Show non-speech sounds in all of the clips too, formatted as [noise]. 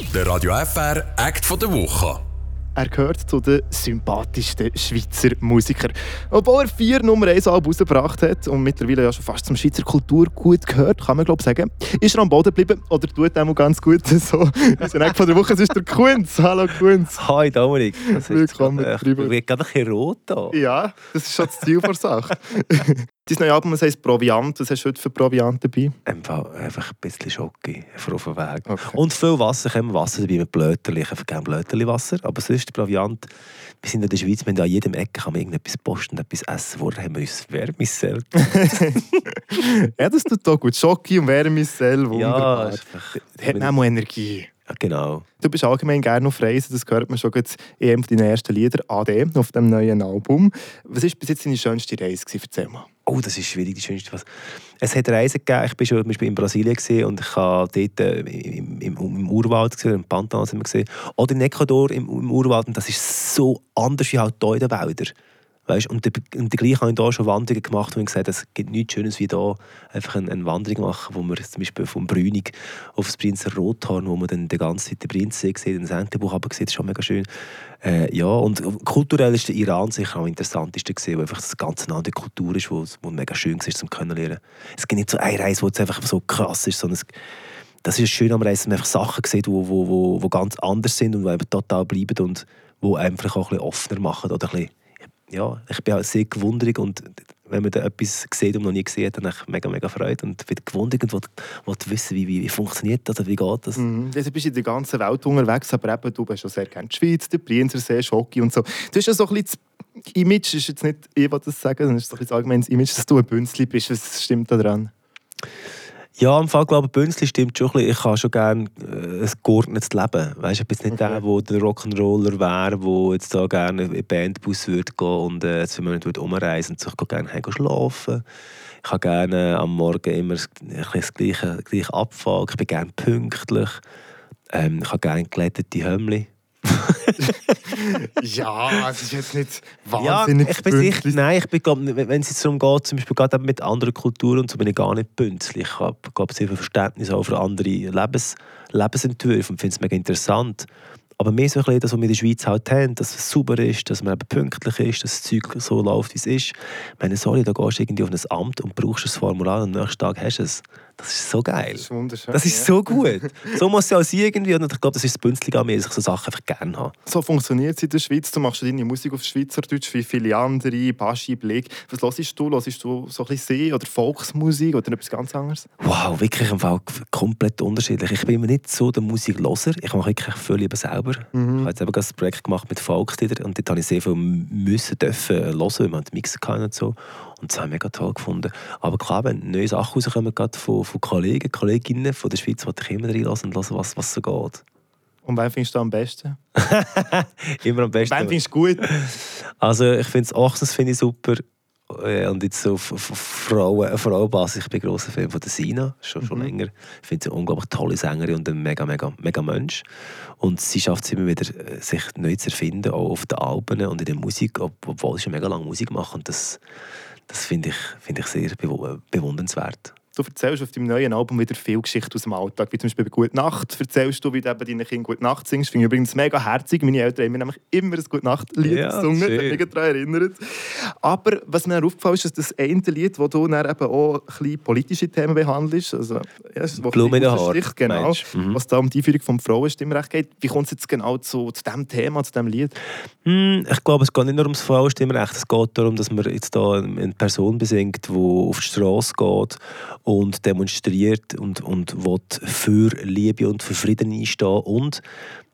Der Radio FR Act von der Woche. Er gehört zu den sympathischsten Schweizer Musikern. Obwohl er vier Nummer 1 Alben rausgebracht hat und mittlerweile ja schon fast zum Schweizer Kultur gut gehört, kann man glaube ich sagen, ist er am Boden geblieben oder tut er ganz gut [laughs] so. Also Eck von der Woche ist der Kunz. Hallo Kunz. Hi Dominik. Das Willkommen. Ich bin gerade ein bisschen rot da. Ja, das ist schon das Ziel der Sache. [laughs] Dein neues Album heißt Proviant. Was hast du heute für Proviant dabei? Einfach, ein bisschen Schocke auf dem Weg. Okay. Und viel Wasser. Habe Wasser dabei mit Blöterli. Ich habe gerne Blöterli-Wasser. Aber sonst Proviant. Wir sind in der Schweiz, wir haben an jedem Ecke kann man irgendetwas posten und etwas essen. Vorher haben wir uns Wärmissel. [laughs] ja, das tut auch gut. Schocke und Wärmissel, ja, wunderbar. ist einfach, Hat auch Energie. ja, genau. Du bist allgemein gerne auf Reisen, das hört man schon jetzt in einem deiner ersten Lieder, AD, auf dem neuen Album. Was war bis jetzt deine schönste Reise? Erzähl mal. Oh, das ist schwierig, die schönste was. Es hat Reisen gegeben. Ich war zum Beispiel in Brasilien und ich habe dort äh, im, im, im Urwald gesehen, im Pantanal gesehen. Oder in Ecuador im, im Urwald und das ist so anders wie halt hier in den Wäldern. Weißt? Und, die- und gleich habe ich hier schon Wanderungen gemacht und gesagt, es gibt nichts Schönes wie hier einfach eine, eine Wanderung machen, wo wir zum Beispiel vom Brünig auf das Prinzer Rothorn, wo man dann die ganze Zeit den Prinzsee sieht, den Sentebuch aber sieht, ist schon mega schön. Äh, ja, und kulturell ist der Iran sicher am interessantesten gesehen, weil einfach das ganz eine andere Kultur ist, wo, wo mega schön war zum Kennenlernen. Es gibt nicht so eine Reise, wo es einfach so krass ist, sondern es, das ist schön am Reisen, dass man einfach Sachen sieht, die wo, wo, wo, wo ganz anders sind und die total bleiben und die einfach auch ein bisschen offener machen oder ein bisschen ja, ich bin halt sehr gewundert und wenn man da etwas sieht und noch nie gesehen hat, dann habe ich mega, mega Freude und bin gewundert und will, will wissen, wie, wie, wie funktioniert das oder wie geht das. Mhm. Du bist in der ganzen Welt unterwegs, aber eben, du bist schon sehr gerne der Schweiz, der Brienzersee, Schocki und so. Du hast ja so ein bisschen das Image, ist jetzt nicht ich, was das sagen, sondern ist so ein bisschen das allgemeines Image, dass du ein Bünzli bist. Was stimmt da dran? Ja, im Fall glaube ich, Bünzli stimmt schon ein bisschen. Ich habe schon gerne äh, ein geordnetes Leben. Weißt, ich bin nicht Okay. der, der der Rock'n'Roller wäre, der jetzt da gerne in den Bandbus würde gehen und äh, zwei Monate würde umreisen und so. Ich gehe gerne heim schlafen. Ich habe gerne am Morgen immer ein das gleiche, gleiche Abfall. Ich bin gerne pünktlich. Ähm, ich habe gerne glättete Hömmli. [laughs] Ja, es ist jetzt nicht Ja, wahnsinnig ich bin sicher, nein, ich bin, glaub, wenn es jetzt darum geht, zum Beispiel gerade mit anderen Kulturen und so, bin ich gar nicht bünzlig. Ich habe, sehr viel Verständnis auch für andere Lebens, Lebensentwürfe und finde es mega interessant. Aber mehr so ein bisschen das, was wir in der Schweiz halt haben, dass es sauber ist, dass man eben pünktlich ist, dass das Zeug so läuft, wie es ist. Ich meine, sorry, da gehst du irgendwie auf ein Amt und brauchst ein Formular und am nächsten Tag hast du es. Das ist so geil. Das ist wunderschön. Das ist ja. so gut. So muss es ja auch irgendwie. Und ich glaube, das ist das Bünzlige an mir, dass ich so Sachen einfach gerne habe. So funktioniert es in der Schweiz. Du machst deine Musik auf Schweizerdeutsch wie viele andere, Baschi, Blick. Was hörst du? Hörst du so ein bisschen See oder Volksmusik oder etwas ganz anderes? Wow, wirklich im Fall komplett unterschiedlich. Ich bin immer nicht so der Musikloser. Ich mache wirklich viel lieber selber. Ich habe jetzt eben gerade ein Projekt gemacht mit Volksliedern und dort habe ich sehr viel müssen dürfen hören, weil man die Mixen kann und so. Und das habe ich mega toll gefunden. Aber klar, wenn neue Sachen rauskommen, gerade von, von Kollegen, Kolleginnen von der Schweiz, wollte ich immer reinlassen und hören, was, was so geht. Und wen findest du am besten? [laughs] Immer am besten. Wen findest du gut? Also ich finde das Ochsens finde ich super. Äh, Und jetzt so auf, Frauen, auf Frauenbasis, ich bin grosser Fan von der Sina, schon, schon Mhm. länger. Ich finde sie eine unglaublich tolle Sängerin und ein mega, mega, mega Mensch. Und sie schafft es immer wieder, äh, sich neu zu erfinden, auch auf den Alben und in der Musik, ob- obwohl sie schon mega lange Musik macht. Und das, das finde ich, finde ich sehr bewu- bewundernswert. Du erzählst auf deinem neuen Album wieder viel Geschichten aus dem Alltag, wie zum Beispiel bei «Gute Nacht» erzählst du, wie du eben deinen Kindern «Gute Nacht» singst. Finde ich übrigens mega herzig. Meine Eltern haben mir nämlich immer ein «Gute Nacht»-Lied Ja, gesungen. Das hat schön. mich daran erinnert. Aber was mir aufgefallen ist, dass das eine Lied, wo du dann eben auch ein politische Themen behandelst, also, ja, es ist- wo Blume in den Haaren, Sticht, genau? Mhm. was da um die Einführung vom Frauenstimmrecht geht. Wie kommt es jetzt genau zu, zu diesem Thema, zu diesem Lied? Hm, ich glaube, es geht nicht nur ums Frauenstimmrecht. Es geht darum, dass man jetzt da eine Person besingt, die auf die Straße geht und demonstriert und, und will für Liebe und für Frieden einstehen. Und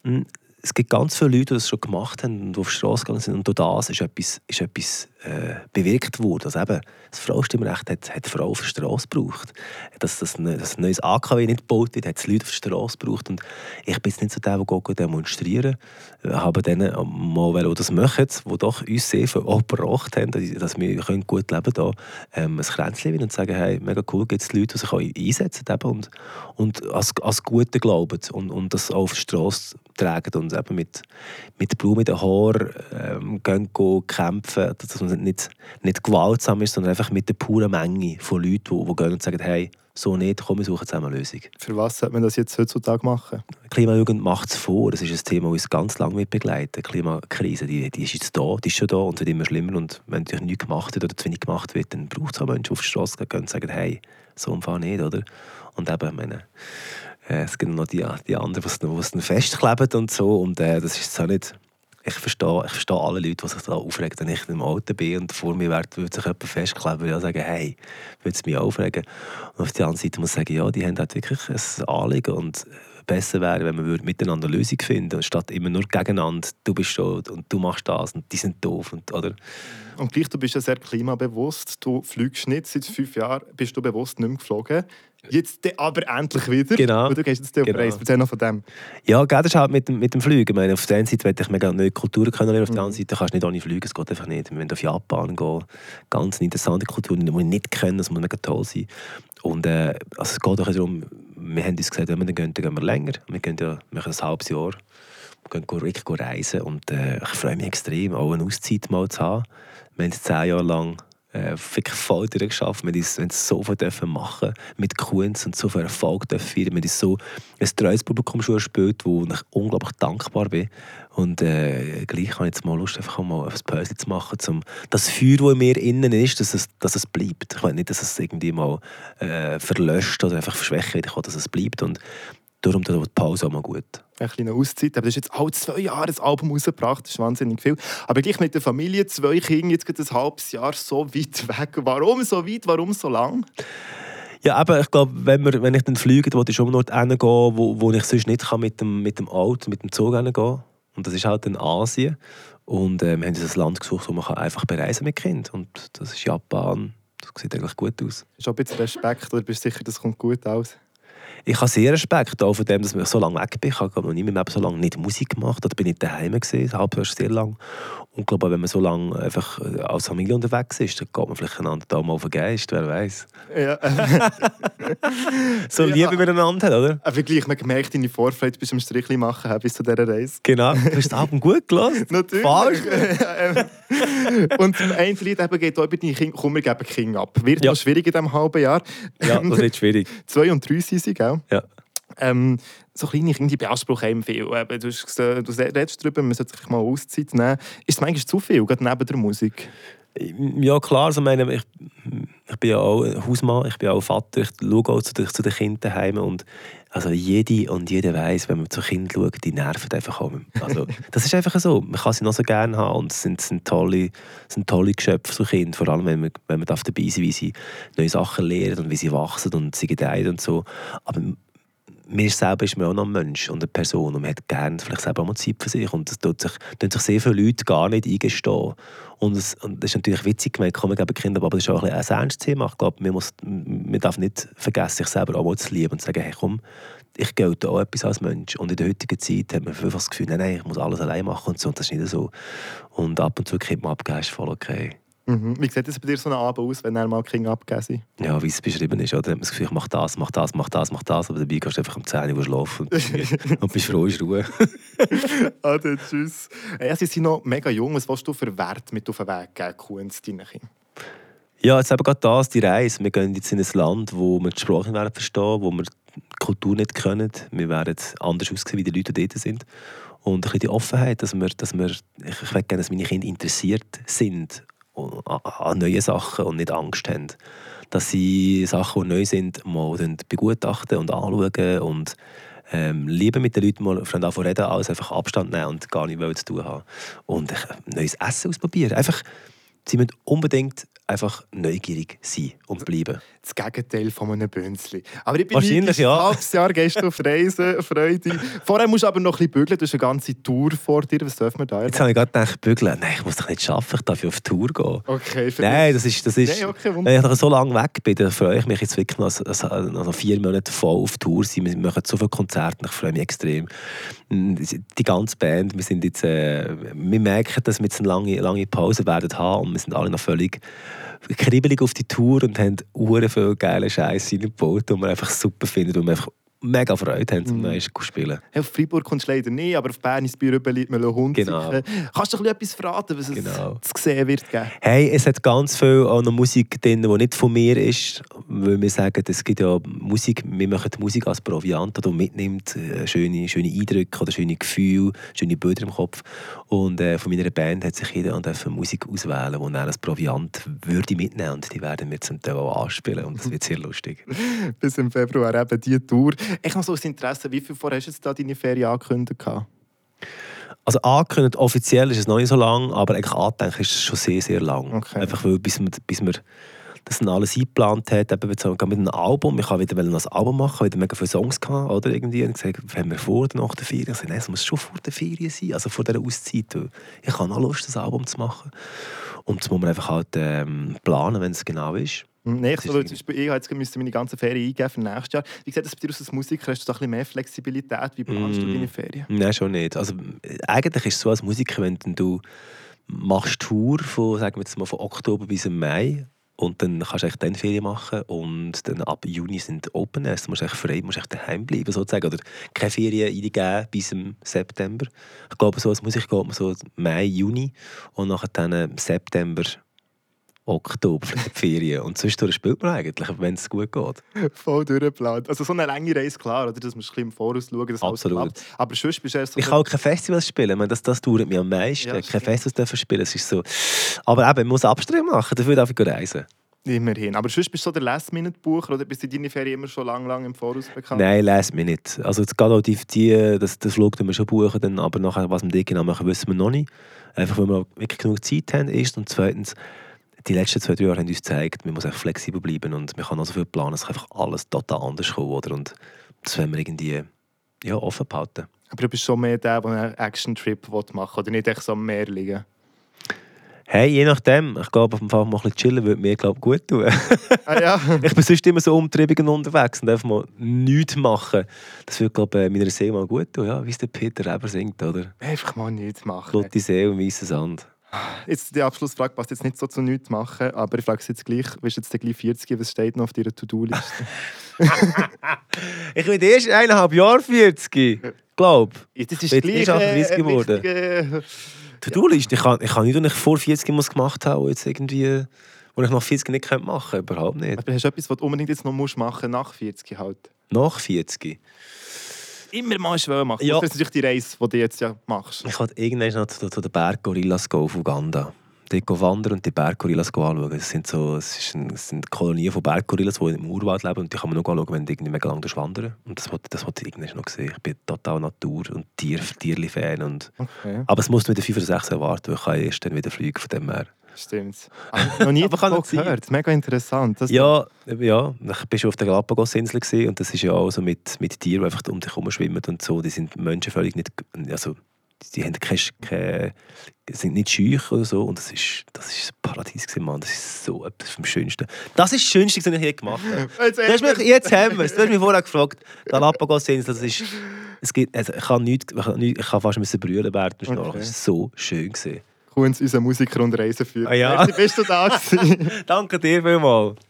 hm, es gibt ganz viele Leute, die das schon gemacht haben und auf die Straße gegangen sind. Und durch das ist etwas, ist etwas äh, bewirkt worden. Also eben, das Frauenstimmrecht hat, hat Frauen auf die Straße gebraucht. Dass das, ne- das ein neues AKW nicht gebaut wird, hat es Leute auf die Straße gebraucht. Und ich bin jetzt nicht so der, der demonstrieren Ich habe denen mal, die das machen, die doch uns sehr viel gebracht haben, dass dass wir können gut leben können, ähm, ein Kränzchen und sagen, hey, mega cool, gibt es Leute, die sich auch einsetzen eben und, und als, als Gute glauben und, und das auch auf die Straße tragen und eben mit, mit Blumen in den Haaren ähm, gehen, gehen kämpfen, dass man nicht, nicht gewaltsam ist, sondern einfach mit der puren Menge von Leuten, die, die gehen und sagen, hey, so nicht, komm, wir suchen zusammen eine Lösung. Für was sollte man das jetzt heutzutage machen? Klimajugend macht es vor. Das ist ein Thema, das uns ganz lange mit begleitet. Die Klimakrise, die, die ist jetzt da, die ist schon da und wird immer schlimmer. Und wenn natürlich nichts gemacht wird oder zu wenig gemacht wird, dann braucht es auch Menschen auf die Straße gehen und sagen, hey, so umfahren nicht, oder? Und eben, meine, äh, es gibt noch die, die anderen, die es dann festkleben und so. Und äh, das ist so nicht ich verstehe, ich verstehe alle Leute, die sich da aufregen, wenn ich im Auto bin und vor mir wird, würde sich jemand festkleben, ich sagen, hey, würde es mich aufregen. Und auf der anderen Seite muss ich sagen, ja, die haben halt wirklich ein Anliegen und besser wäre, wenn wir miteinander eine Lösung finden, statt immer nur gegeneinander, du bist schuld und du machst das und die sind doof. Und, oder? und gleich, du bist ja sehr klimabewusst, du fliegst nicht, seit fünf Jahren bist du bewusst nicht mehr geflogen. Jetzt aber endlich wieder. Genau. Und du gehst jetzt auf genau. Reise. Erzähl noch von dem. Ja, das ist halt mit dem, mit dem Fliegen. Ich meine, auf der einen Seite möchte ich mega neue Kulturen kennenlernen, auf der anderen Seite kannst du nicht ohne fliegen, es geht einfach nicht. Wir wollen auf Japan gehen, ganz interessante Kulturen, die wir nicht kennen, das muss mega toll sein. Und äh, also es geht auch darum, wir haben uns gesagt, wenn wir dann gehen, dann gehen wir länger. Wir gehen ja wir ein halbes Jahr. Wir gehen wirklich reisen und äh, ich freue mich extrem, auch eine Auszeit mal zu haben. Wir haben zehn Jahre lang äh, wirklich voll geschafft. Wir haben so viel dürfen machen mit Kunst und so viel Erfolg dürfen. Wir haben so ein treues Publikum schon gespielt, wo ich unglaublich dankbar bin. Und äh, gleich habe ich jetzt mal Lust, einfach mal ein Päuschen zu machen, um das Feuer, das in mir innen ist, dass es, dass es bleibt. Ich will nicht, dass es irgendwie mal äh, verlöscht oder einfach verschwächt wird. Ich will, dass es bleibt. Und darum tut die Pause auch mal gut eine kleine Auszeit. Aber das ist jetzt alle zwei Jahre ein Album rausgebracht, das ist wahnsinnig viel. Aber gleich mit der Familie, zwei Kinder, jetzt ein halbes Jahr so weit weg. Warum so weit, warum so lang? Ja, aber ich glaube, wenn, wenn ich dann fliege, wo ich schon Ort hingehen, wo, wo ich sonst nicht kann mit dem, mit dem Auto, mit dem Zug hingehen Und das ist halt in Asien. Und äh, wir haben ein Land gesucht, wo man einfach bereisen mit Kind. Und das ist Japan. Das sieht eigentlich gut aus. Hast du ein bisschen Respekt oder bist du sicher, das kommt gut aus? Ich habe sehr Respekt auch von dem, dass ich so lange weg bin. Ich habe noch nie mehr so lange nicht Musik gemacht. Da bin ich daheim gewesen, halb sehr lang. Und ich glaube, wenn man so lange einfach äh, als Familie unterwegs ist, dann geht man vielleicht einander da mal auf den Geist, wer weiß. Ja. [laughs] so Liebe ja. miteinander oder? Aber gleich, man gemerkt, deine Vorfreude bis zum Strichli machen bis zu dieser Reise. Genau. Du hast das Album gut gelassen. Natürlich. Falsch. [laughs] Und zum einen Lied eben geht auch über deine Kinder, komm, wir geben Kinder ab. Wird ja. noch schwierig in diesem halben Jahr. Ja, das wird schwierig. [laughs] Zwei und drei sind sie, gell? Ja. Ähm, so kleine Kinder beanspruchen eben viel. Du, hast, du redest darüber, man sollte sich mal Auszeit nehmen. Ist es manchmal zu viel, gerade neben der Musik? Ja, klar. Also meine, ich bin ja auch Hausmann, ich bin auch Vater, ich schaue auch zu den, zu den Kindern heim und also jede und jeder weiß, wenn man zu Kind schaut, die nerven einfach auch. Also, [laughs] das ist einfach so. Man kann sie noch so gerne haben und es sind, sind, tolle, sind tolle Geschöpfe, so Kinder. Vor allem, wenn man, wenn man dabei sein wie sie neue Sachen lernen und wie sie wachsen und sie gedeihen und so. Aber mir selber ist man auch noch ein Mensch und eine Person und man hat gerne vielleicht selber mal Zeit für sich und das tut sich, tun sich sehr viele Leute gar nicht eingestehen. Und, es, und das ist natürlich witzig gemeint, kommen geben Kinder, aber das ist auch ein, ein ernstes Thema. Ich glaube, man, muss, man darf nicht vergessen, sich selber auch mal zu lieben und zu sagen, hey komm, ich gelte auch etwas als Mensch. Und in der heutigen Zeit hat man einfach das Gefühl, nein, nein, ich muss alles allein machen und so. Und das ist nicht so. Und ab und zu kriegt man voll okay. Mhm. Wie sieht es bei dir so ein Abend aus, wenn er mal Kinder abgegeben? Ja, wie es beschrieben ist. Oder? Dann hat man das Gefühl, ich mache das, mach das, mach das, mach das. Aber dabei gehst du einfach um 10 Uhr schlafen und, und [laughs] bist froh, ist Ruhe. ah, dann tschüss. Ja, sie sind noch mega jung. Was willst du für Wert mit auf den Weg geben, Kunst deinen Kindern? Ja, jetzt eben gerade das, die Reise. Wir gehen jetzt in ein Land, wo wir die Sprache nicht verstehen, wo wir die Kultur nicht können. Wir werden anders aussehen, wie die Leute dort sind. Und ein bisschen die Offenheit, dass wir, dass wir ich möchte gerne, dass meine Kinder interessiert sind an neuen Sachen und nicht Angst haben. Dass sie Sachen, die neu sind, mal begutachten und anschauen und ähm, lieber mit den Leuten mal von davon reden, als einfach Abstand nehmen und gar nicht zu tun haben. Und äh, neues Essen ausprobieren. Einfach, sie müssen unbedingt einfach neugierig sein und bleiben. Das Gegenteil von einem Bünzli. Aber ich bin Wahrscheinlich, ja. ein halbes Jahr du auf Reisen, Freude. Vorher musst du aber noch ein bisschen bügeln, du hast eine ganze Tour vor dir. Was dürfen wir da? Jetzt habe ich gerade gedacht, bügeln. Nein, ich muss doch nicht arbeiten, ich darf auf Tour gehen. Okay, Nein, das ist... Das ist Nein, okay, wenn ich so lange weg bin, dann freue ich mich jetzt wirklich noch, also, also vier Monate voll auf Tour sein. Wir machen so viele Konzerte, ich freue mich extrem. Die ganze Band, wir sind jetzt... Äh, wir merken, dass wir jetzt eine lange, lange Pause werden haben und wir sind alle noch völlig kribbelig auf die Tour und haben uhren viel geile Scheiße reingebaut, die wir einfach super finden und wir einfach mega Freude haben, zum Mhm. zu spielen. Hey, auf Freiburg kommst du leider nicht, aber auf Bern ins Büro liegt man Hund. Genau. Kannst du ein bisschen etwas verraten, was Genau. es zu sehen wird geben? Hey, es hat ganz viel auch noch Musik drin, die nicht von mir ist. Weil wir sagen, es gibt ja Musik, wir machen die Musik als Proviant, die mitnimmt, äh, schöne, schöne Eindrücke oder schöne Gefühle, schöne Bilder im Kopf. Und äh, von meiner Band hat sich jeder dürfen Musik auswählen, die er als Proviant würde mitnehmen und die werden wir zum Teil auch anspielen und das wird sehr lustig. [laughs] Bis im Februar eben diese Tour. Ich noch so aus Interesse, wie viel vorher hast du jetzt da deine Ferien angekündigt? Also angekündigt, offiziell ist es noch nicht so lang, aber eigentlich angedenkt ist es schon sehr, sehr lang. Okay. Einfach weil, bis man, bis man das dann alles eingeplant hat, eben auch mit einem Album, ich wollte wieder ein Album machen, wieder mega viele Songs gehabt, oder irgendwie, und gesagt, haben wir vor der nach der Ferien? Ich sagte, nein, es muss schon vor der Ferien sein, also vor dieser Auszeit, ich habe noch Lust, das Album zu machen. Und das muss man einfach halt ähm, planen, wenn es genau ist. Ist zum Beispiel, ich jetzt müssen meine ganze Ferien eingeben für nächstes Jahr. Wie sieht das bei dir aus als Musiker? Hast du da ein bisschen mehr Flexibilität? Wie planst du Mm. deine Ferien? Nein, schon nicht. Also, eigentlich ist es so als Musiker, wenn du machst Tour von, sagen wir jetzt mal, von Oktober bis Mai und dann kannst du echt dann Ferien machen und dann ab Juni sind Open Airs, du musst echt frei, du musst echt daheim bleiben sozusagen oder keine Ferien eingeben bis im September. Ich glaube, so als Musiker geht man so Mai, Juni und nachher dann äh, September, Oktober die Ferien und zwischendurch spielt man eigentlich, wenn es gut geht. Voll durchgeplant. Also so eine lange Reise, klar, oder? Das musst du ein bisschen im Voraus schauen, dass alles Absolut. klappt. Aber sonst bist du erst so... Ich kann auch keine Festivals spielen. Ich meine, das, das dauert mir am meisten. Ja, keine stimmt. Festivals dürfen spielen. Es ist so. Aber eben, man muss Abstriche machen. Dafür darf ich reisen. Immerhin. Aber sonst bist du so der Last-Minute-Bucher oder bist du deine Ferien immer schon lang, lang im Voraus bekannt? Nein, nicht. Also jetzt gerade auch die, die das, das Flug wir schon buchen, dann, aber nachher, was wir genau machen, wissen wir noch nicht. Einfach, weil wir wirklich genug Zeit haben, erst und zweitens, die letzten zwei, drei Jahre haben uns gezeigt, man muss echt flexibel bleiben und man kann auch so viel planen, es kann einfach alles total anders kommen. Oder? Und das wollen wir irgendwie ja, offen behalten. Aber du bist schon mehr der, der einen Action-Trip machen will oder nicht echt so am Meer liegen. Hey, je nachdem. Ich glaube, auf dem Fall mal ein bisschen chillen würde mir glaub, gut tun. Ah ja? [laughs] Ich bin sonst immer so umtriebig und unterwegs und einfach mal nichts machen. Das würde, glaube ich, meiner Seele mal gut tun, ja, wie es der Peter Reber singt, oder? Einfach mal nichts machen. Flotte Seele und weißer Sand. Jetzt die Abschlussfrage passt jetzt nicht so zu nichts machen, aber ich frage es jetzt gleich, bist du jetzt gleich 40, was steht noch auf deiner To-Do-Liste? [laughs] Ich bin erst eineinhalb Jahre 40, glaube Ja, das ist gleich ist er 38 äh, geworden. wichtiger- To-Do-Liste. Ich kann, ich kann nicht, was ich vor 40 muss gemacht habe, jetzt irgendwie, wo ich nach 40 nicht machen könnte. Überhaupt nicht. Aber hast du etwas, was du unbedingt jetzt noch musst machen nach 40 halt? Nach 40. Immer mal schwer machen. Ja. Das ist natürlich die Reise, die du jetzt ja machst. Ich wollte irgendwann noch zu, zu den Berggorillas gehen auf Uganda. Dort gehen wandern und die Berggorillas anschauen. Es sind, so, es ist ein, es sind Kolonien von Berggorillas, die im Urwald leben. Und die kann man nur anschauen, wenn du irgendwie mega lang wandern Und das wollte das ich irgendwann noch sehen. Ich bin total Natur- und Tier, Tierli-Fan. Und... Okay, Aber es muss wieder 5 oder 6 erwarten, weil ich kann erst dann wieder fliegen von dem her. Stimmt. Aber noch nie davon gehört. Mega interessant. Das Ja, ja, ich schon auf der Galapagos-Insel und das ist ja auch so mit, mit Tieren, die einfach um dich herum schwimmen und so. Die sind Menschen völlig nicht, also die haben keine, keine, sind nicht schüch oder so und das ist, das ist ein Paradies gewesen, Mann. Das ist so etwas vom Schönsten. Das ist das Schönste, was ich je gemacht habe. [laughs] Jetzt hast mich, jetzt haben wir es. Du hast mich vorher gefragt. Galapagos-Insel, das ist, es gibt, also ich kann nicht, ich kann, nicht, ich kann fast müssen brüllen während dem Schnorcheln. Okay. Das ist so schön gewesen. Kunz, unser Musiker und Reiseführer. Ah ja. Merci, bist du da? [laughs] Danke dir vielmals.